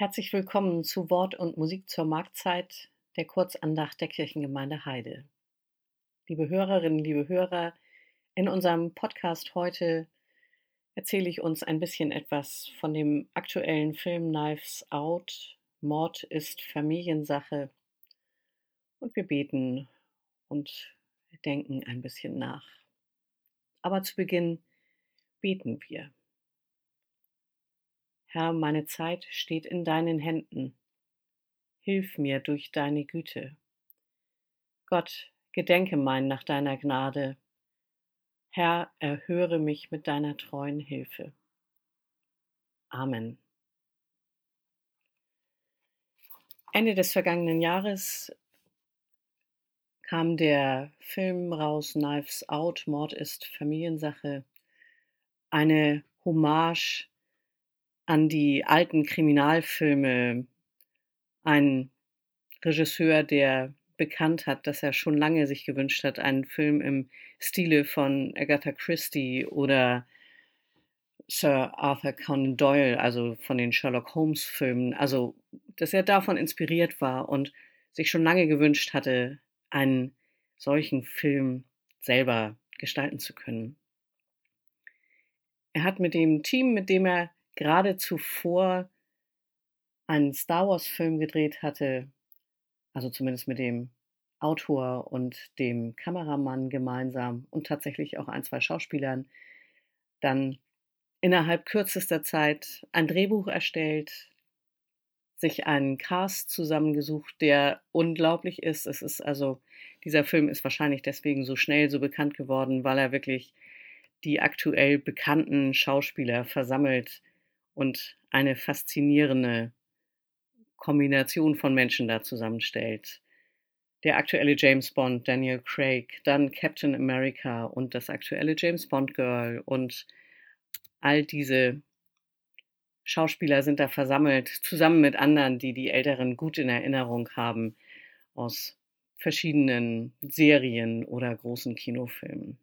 Herzlich willkommen zu Wort und Musik zur Marktzeit der Kurzandacht der Kirchengemeinde Heide. Liebe Hörerinnen, liebe Hörer, in unserem Podcast heute erzähle ich uns ein bisschen etwas von dem aktuellen Film Knives Out. Mord ist Familiensache. Und wir beten und denken ein bisschen nach. Aber zu Beginn beten wir. Herr, meine Zeit steht in deinen Händen. Hilf mir durch deine Güte. Gott, gedenke mein nach deiner Gnade. Herr, erhöre mich mit deiner treuen Hilfe. Amen. Ende des vergangenen Jahres kam der Film raus Knives Out, Mord ist Familiensache. Eine Hommage an die alten Kriminalfilme. Ein Regisseur, der bekannt hat, dass er schon lange sich gewünscht hat, einen Film im Stile von Agatha Christie oder Sir Arthur Conan Doyle, also von den Sherlock Holmes Filmen, also dass er davon inspiriert war und sich schon lange gewünscht hatte, einen solchen Film selber gestalten zu können. Er hat mit dem Team, mit dem er gerade zuvor einen Star Wars-Film gedreht hatte, also zumindest mit dem Autor und dem Kameramann gemeinsam und tatsächlich auch ein, zwei Schauspielern, dann innerhalb kürzester Zeit ein Drehbuch erstellt, sich einen Cast zusammengesucht, der unglaublich ist. Es ist also, dieser Film ist wahrscheinlich deswegen so schnell so bekannt geworden, weil er wirklich die aktuell bekannten Schauspieler versammelt, und eine faszinierende Kombination von Menschen da zusammenstellt. Der aktuelle James Bond, Daniel Craig, dann Captain America und das aktuelle James Bond Girl und all diese Schauspieler sind da versammelt, zusammen mit anderen, die die Älteren gut in Erinnerung haben aus verschiedenen Serien oder großen Kinofilmen.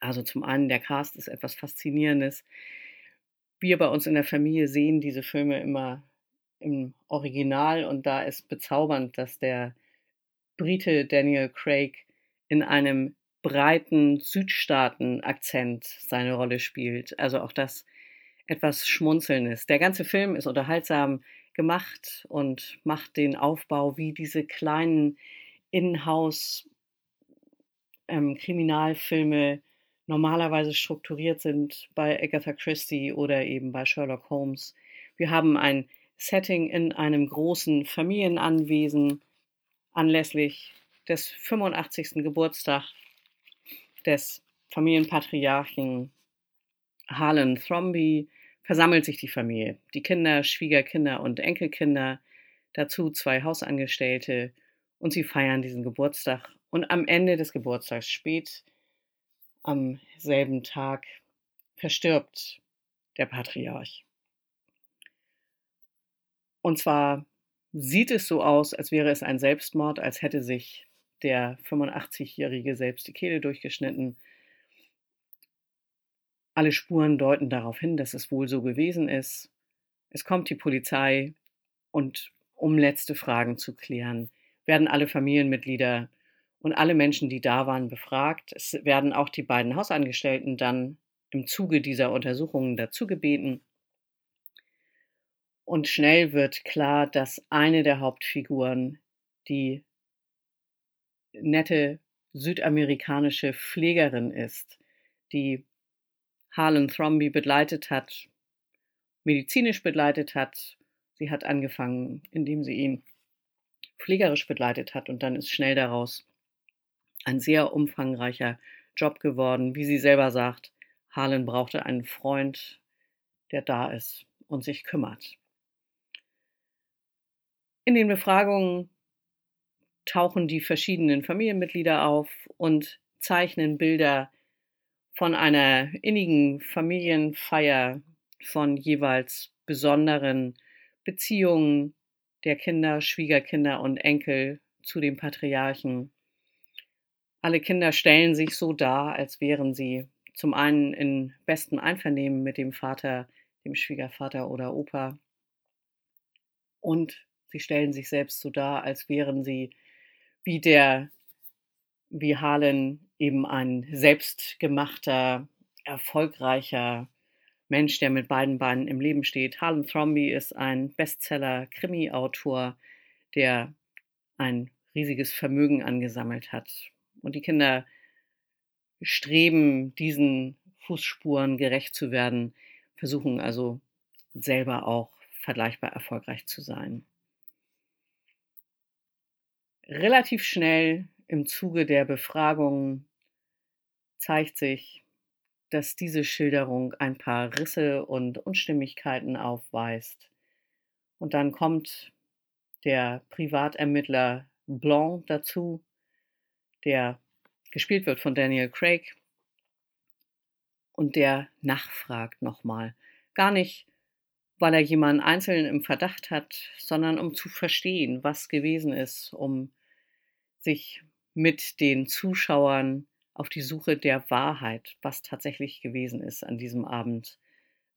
Also zum einen, der Cast ist etwas Faszinierendes wir bei uns in der Familie sehen diese Filme immer im Original und da ist bezaubernd, dass der Brite Daniel Craig in einem breiten Südstaaten-Akzent seine Rolle spielt. Also auch das etwas Schmunzelndes. Der ganze Film ist unterhaltsam gemacht und macht den Aufbau wie diese kleinen Inhouse ähm, normalerweise strukturiert sind bei Agatha Christie oder eben bei Sherlock Holmes. Wir haben ein Setting in einem großen Familienanwesen anlässlich des 85. Geburtstag des Familienpatriarchen Harlan Thromby versammelt sich die Familie, die Kinder, Schwiegerkinder und Enkelkinder, dazu zwei Hausangestellte und sie feiern diesen Geburtstag. Und am Ende des Geburtstags spät am selben Tag verstirbt der Patriarch. Und zwar sieht es so aus, als wäre es ein Selbstmord, als hätte sich der 85-Jährige selbst die Kehle durchgeschnitten. Alle Spuren deuten darauf hin, dass es wohl so gewesen ist. Es kommt die Polizei und um letzte Fragen zu klären, werden alle Familienmitglieder und alle Menschen, die da waren, befragt. Es werden auch die beiden Hausangestellten dann im Zuge dieser Untersuchungen dazu gebeten. Und schnell wird klar, dass eine der Hauptfiguren die nette südamerikanische Pflegerin ist, die Harlan Thromby begleitet hat, medizinisch begleitet hat. Sie hat angefangen, indem sie ihn pflegerisch begleitet hat und dann ist schnell daraus ein sehr umfangreicher Job geworden. Wie sie selber sagt, Harlan brauchte einen Freund, der da ist und sich kümmert. In den Befragungen tauchen die verschiedenen Familienmitglieder auf und zeichnen Bilder von einer innigen Familienfeier, von jeweils besonderen Beziehungen der Kinder, Schwiegerkinder und Enkel zu dem Patriarchen alle Kinder stellen sich so dar, als wären sie zum einen in bestem Einvernehmen mit dem Vater, dem Schwiegervater oder Opa Und sie stellen sich selbst so dar, als wären sie wie der, wie Harlan eben ein selbstgemachter, erfolgreicher Mensch, der mit beiden Beinen im Leben steht. Harlan Thrombey ist ein Bestseller-Krimi-Autor, der ein riesiges Vermögen angesammelt hat. Und die Kinder streben, diesen Fußspuren gerecht zu werden, versuchen also selber auch vergleichbar erfolgreich zu sein. Relativ schnell im Zuge der Befragung zeigt sich, dass diese Schilderung ein paar Risse und Unstimmigkeiten aufweist. Und dann kommt der Privatermittler Blanc dazu, der gespielt wird von Daniel Craig und der nachfragt nochmal. Gar nicht, weil er jemanden einzeln im Verdacht hat, sondern um zu verstehen, was gewesen ist, um sich mit den Zuschauern auf die Suche der Wahrheit, was tatsächlich gewesen ist, an diesem Abend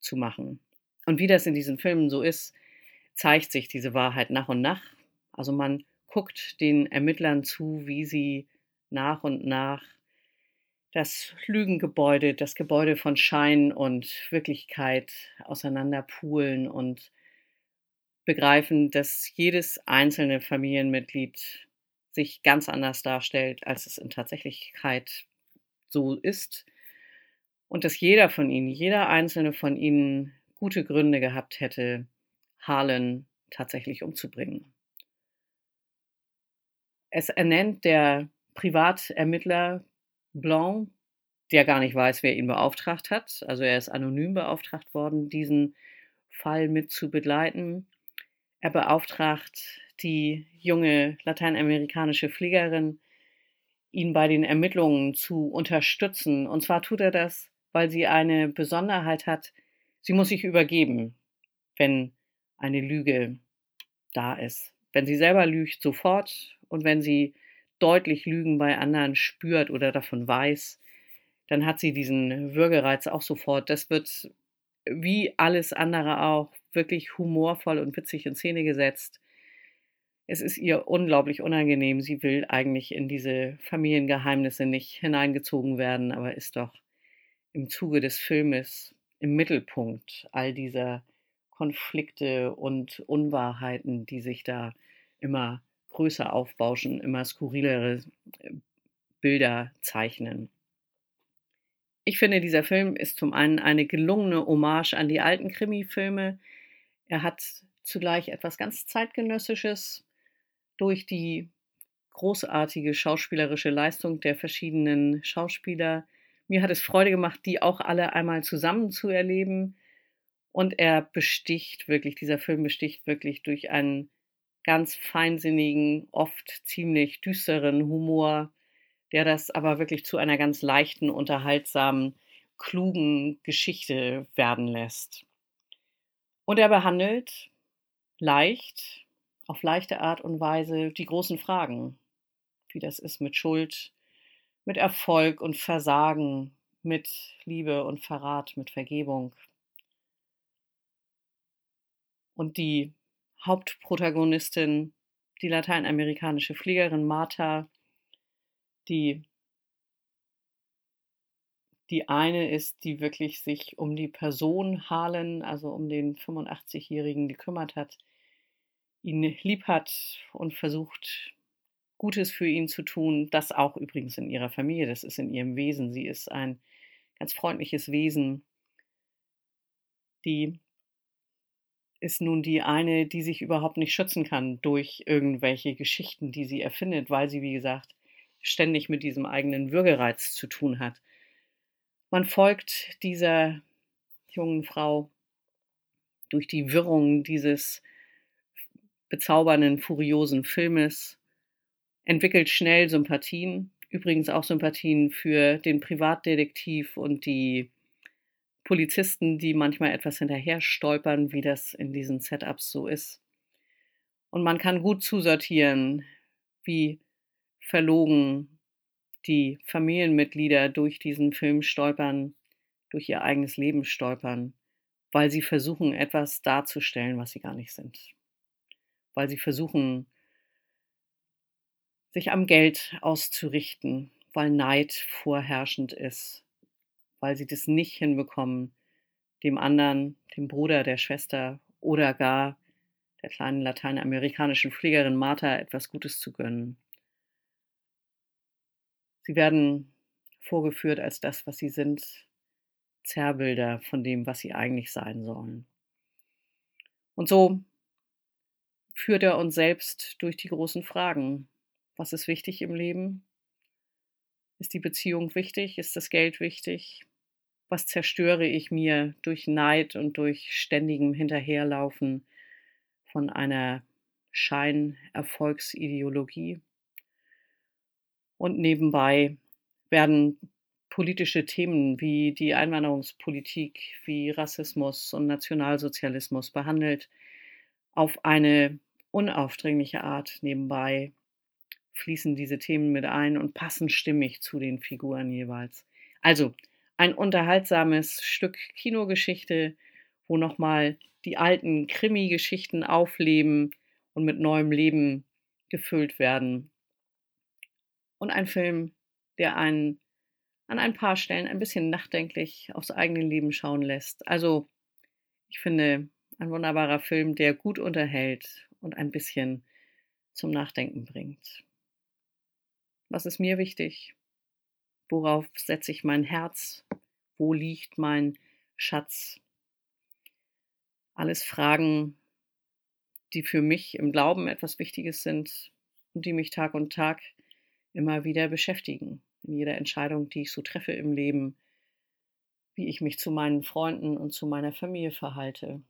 zu machen. Und wie das in diesen Filmen so ist, zeigt sich diese Wahrheit nach und nach. Also man guckt den Ermittlern zu, wie sie nach und nach das Lügengebäude, das Gebäude von Schein und Wirklichkeit auseinanderpulen und begreifen, dass jedes einzelne Familienmitglied sich ganz anders darstellt, als es in Tatsächlichkeit so ist. Und dass jeder von ihnen, jeder einzelne von ihnen gute Gründe gehabt hätte, Harlan tatsächlich umzubringen. Es ernennt der Privatermittler Blanc, der gar nicht weiß, wer ihn beauftragt hat. Also er ist anonym beauftragt worden, diesen Fall mit zu begleiten. Er beauftragt die junge lateinamerikanische Fliegerin, ihn bei den Ermittlungen zu unterstützen. Und zwar tut er das, weil sie eine Besonderheit hat. Sie muss sich übergeben, wenn eine Lüge da ist. Wenn sie selber lügt, sofort. Und wenn sie deutlich Lügen bei anderen spürt oder davon weiß, dann hat sie diesen Würgereiz auch sofort. Das wird wie alles andere auch wirklich humorvoll und witzig in Szene gesetzt. Es ist ihr unglaublich unangenehm. Sie will eigentlich in diese Familiengeheimnisse nicht hineingezogen werden, aber ist doch im Zuge des Filmes im Mittelpunkt all dieser Konflikte und Unwahrheiten, die sich da immer größer aufbauschen, immer skurrilere äh, Bilder zeichnen. Ich finde, dieser Film ist zum einen eine gelungene Hommage an die alten Krimi-Filme. Er hat zugleich etwas ganz zeitgenössisches durch die großartige schauspielerische Leistung der verschiedenen Schauspieler. Mir hat es Freude gemacht, die auch alle einmal zusammen zu erleben. Und er besticht wirklich, dieser Film besticht wirklich durch einen ganz feinsinnigen, oft ziemlich düsteren Humor, der das aber wirklich zu einer ganz leichten, unterhaltsamen, klugen Geschichte werden lässt. Und er behandelt leicht, auf leichte Art und Weise die großen Fragen, wie das ist mit Schuld, mit Erfolg und Versagen, mit Liebe und Verrat, mit Vergebung. Und die Hauptprotagonistin, die lateinamerikanische Fliegerin Martha, die die eine ist, die wirklich sich um die Person Harlan, also um den 85-Jährigen gekümmert hat, ihn lieb hat und versucht, Gutes für ihn zu tun. Das auch übrigens in ihrer Familie, das ist in ihrem Wesen. Sie ist ein ganz freundliches Wesen, die ist nun die eine, die sich überhaupt nicht schützen kann durch irgendwelche Geschichten, die sie erfindet, weil sie, wie gesagt, ständig mit diesem eigenen Würgereiz zu tun hat. Man folgt dieser jungen Frau durch die Wirrung dieses bezaubernden, furiosen Filmes, entwickelt schnell Sympathien, übrigens auch Sympathien für den Privatdetektiv und die Polizisten, die manchmal etwas hinterher stolpern, wie das in diesen Setups so ist. Und man kann gut zusortieren, wie verlogen die Familienmitglieder durch diesen Film stolpern, durch ihr eigenes Leben stolpern, weil sie versuchen, etwas darzustellen, was sie gar nicht sind. weil sie versuchen, sich am Geld auszurichten, weil Neid vorherrschend ist, weil sie das nicht hinbekommen, dem anderen, dem Bruder, der Schwester oder gar der kleinen lateinamerikanischen Pflegerin Martha etwas Gutes zu gönnen. Sie werden vorgeführt als das, was sie sind, Zerrbilder von dem, was sie eigentlich sein sollen. Und so führt er uns selbst durch die großen Fragen. Was ist wichtig im Leben? Ist die Beziehung wichtig? Ist das Geld wichtig? Was zerstöre ich mir durch Neid und durch ständigem Hinterherlaufen von einer Scheinerfolgsideologie? Und nebenbei werden politische Themen wie die Einwanderungspolitik, wie Rassismus und Nationalsozialismus behandelt, auf eine unaufdringliche Art nebenbei fließen diese Themen mit ein und passen stimmig zu den Figuren jeweils. Also ein unterhaltsames Stück Kinogeschichte, wo nochmal die alten Krimi-Geschichten aufleben und mit neuem Leben gefüllt werden. Und ein Film, der einen an ein paar Stellen ein bisschen nachdenklich aufs eigene Leben schauen lässt. Also, ich finde, ein wunderbarer Film, der gut unterhält und ein bisschen zum Nachdenken bringt. Was ist mir wichtig? Worauf setze ich mein Herz? Wo liegt mein Schatz? Alles Fragen, die für mich im Glauben etwas Wichtiges sind und die mich Tag und Tag immer wieder beschäftigen in jeder Entscheidung, die ich so treffe im Leben, wie ich mich zu meinen Freunden und zu meiner Familie verhalte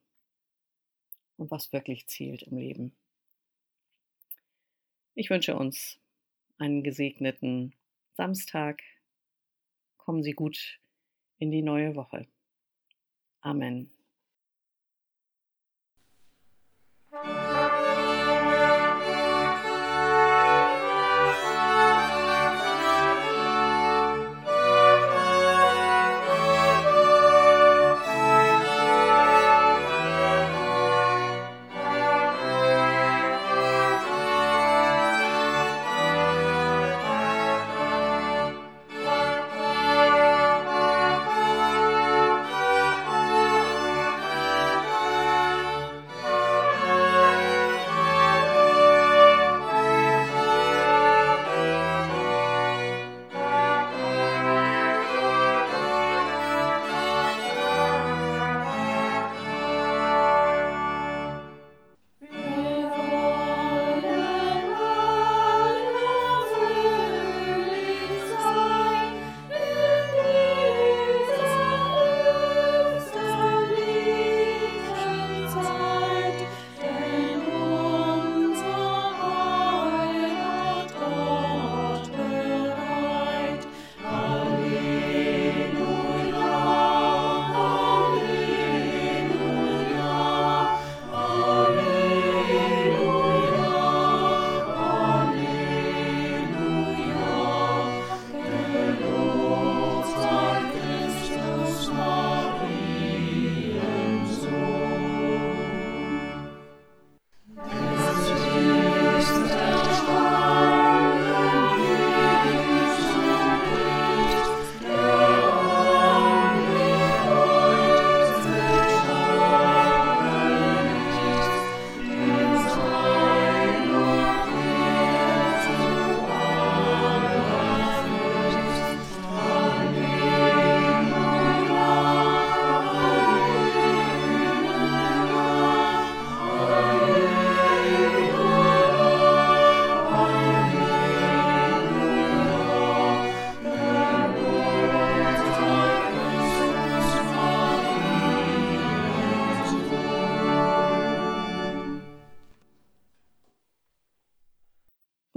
und was wirklich zählt im Leben. Ich wünsche uns einen gesegneten Samstag. Kommen Sie gut in die neue Woche. Amen.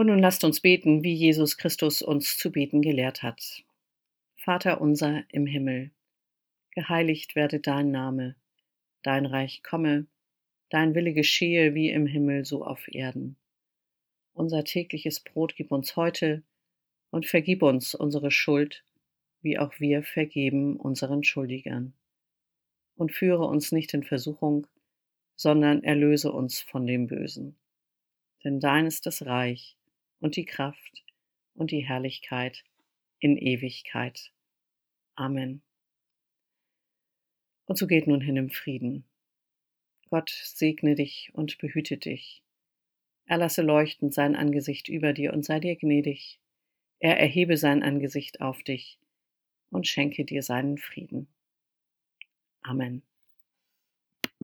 Und nun lasst uns beten, wie Jesus Christus uns zu beten gelehrt hat. Vater unser im Himmel, geheiligt werde dein Name, dein Reich komme, dein Wille geschehe wie im Himmel so auf Erden. Unser tägliches Brot gib uns heute und vergib uns unsere Schuld, wie auch wir vergeben unseren Schuldigern. Und führe uns nicht in Versuchung, sondern erlöse uns von dem Bösen denn dein ist das Reich und die Kraft und die Herrlichkeit in Ewigkeit. Amen. Und so geht nun hin im Frieden. Gott segne dich und behüte dich. Er lasse leuchten sein Angesicht über dir und sei dir gnädig. Er erhebe sein Angesicht auf dich und schenke dir seinen Frieden. Amen.